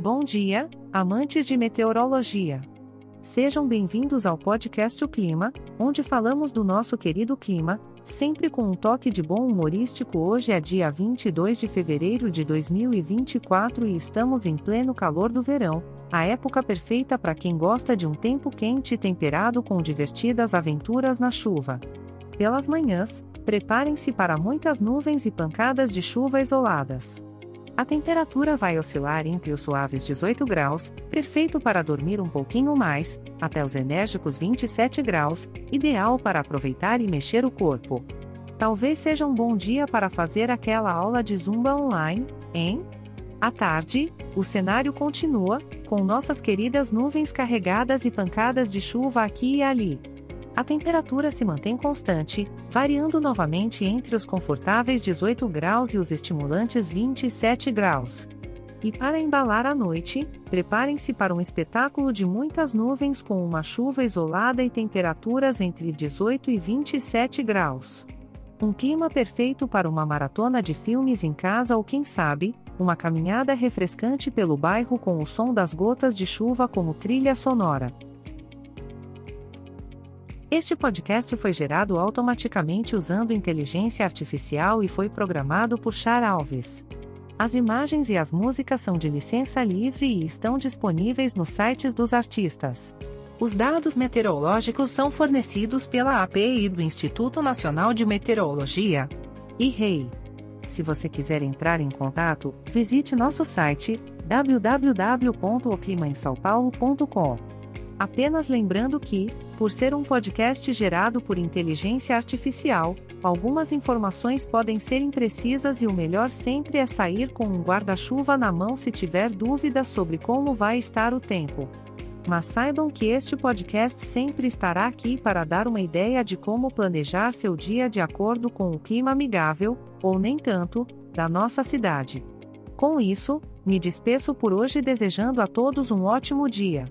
Bom dia, amantes de meteorologia. Sejam bem-vindos ao podcast O Clima, onde falamos do nosso querido clima, sempre com um toque de bom humorístico. Hoje é dia 22 de fevereiro de 2024 e estamos em pleno calor do verão, a época perfeita para quem gosta de um tempo quente e temperado com divertidas aventuras na chuva. Pelas manhãs, preparem-se para muitas nuvens e pancadas de chuva isoladas. A temperatura vai oscilar entre os suaves 18 graus, perfeito para dormir um pouquinho mais, até os enérgicos 27 graus, ideal para aproveitar e mexer o corpo. Talvez seja um bom dia para fazer aquela aula de zumba online, hein? À tarde, o cenário continua, com nossas queridas nuvens carregadas e pancadas de chuva aqui e ali. A temperatura se mantém constante, variando novamente entre os confortáveis 18 graus e os estimulantes 27 graus. E para embalar a noite, preparem-se para um espetáculo de muitas nuvens com uma chuva isolada e temperaturas entre 18 e 27 graus. Um clima perfeito para uma maratona de filmes em casa ou quem sabe, uma caminhada refrescante pelo bairro com o som das gotas de chuva como trilha sonora. Este podcast foi gerado automaticamente usando inteligência artificial e foi programado por Char Alves. As imagens e as músicas são de licença livre e estão disponíveis nos sites dos artistas. Os dados meteorológicos são fornecidos pela API do Instituto Nacional de Meteorologia. E rei. Se você quiser entrar em contato, visite nosso site www.oclimaemsaopaulo.com. Apenas lembrando que, por ser um podcast gerado por inteligência artificial, algumas informações podem ser imprecisas e o melhor sempre é sair com um guarda-chuva na mão se tiver dúvidas sobre como vai estar o tempo. Mas saibam que este podcast sempre estará aqui para dar uma ideia de como planejar seu dia de acordo com o clima amigável, ou nem tanto, da nossa cidade. Com isso, me despeço por hoje desejando a todos um ótimo dia.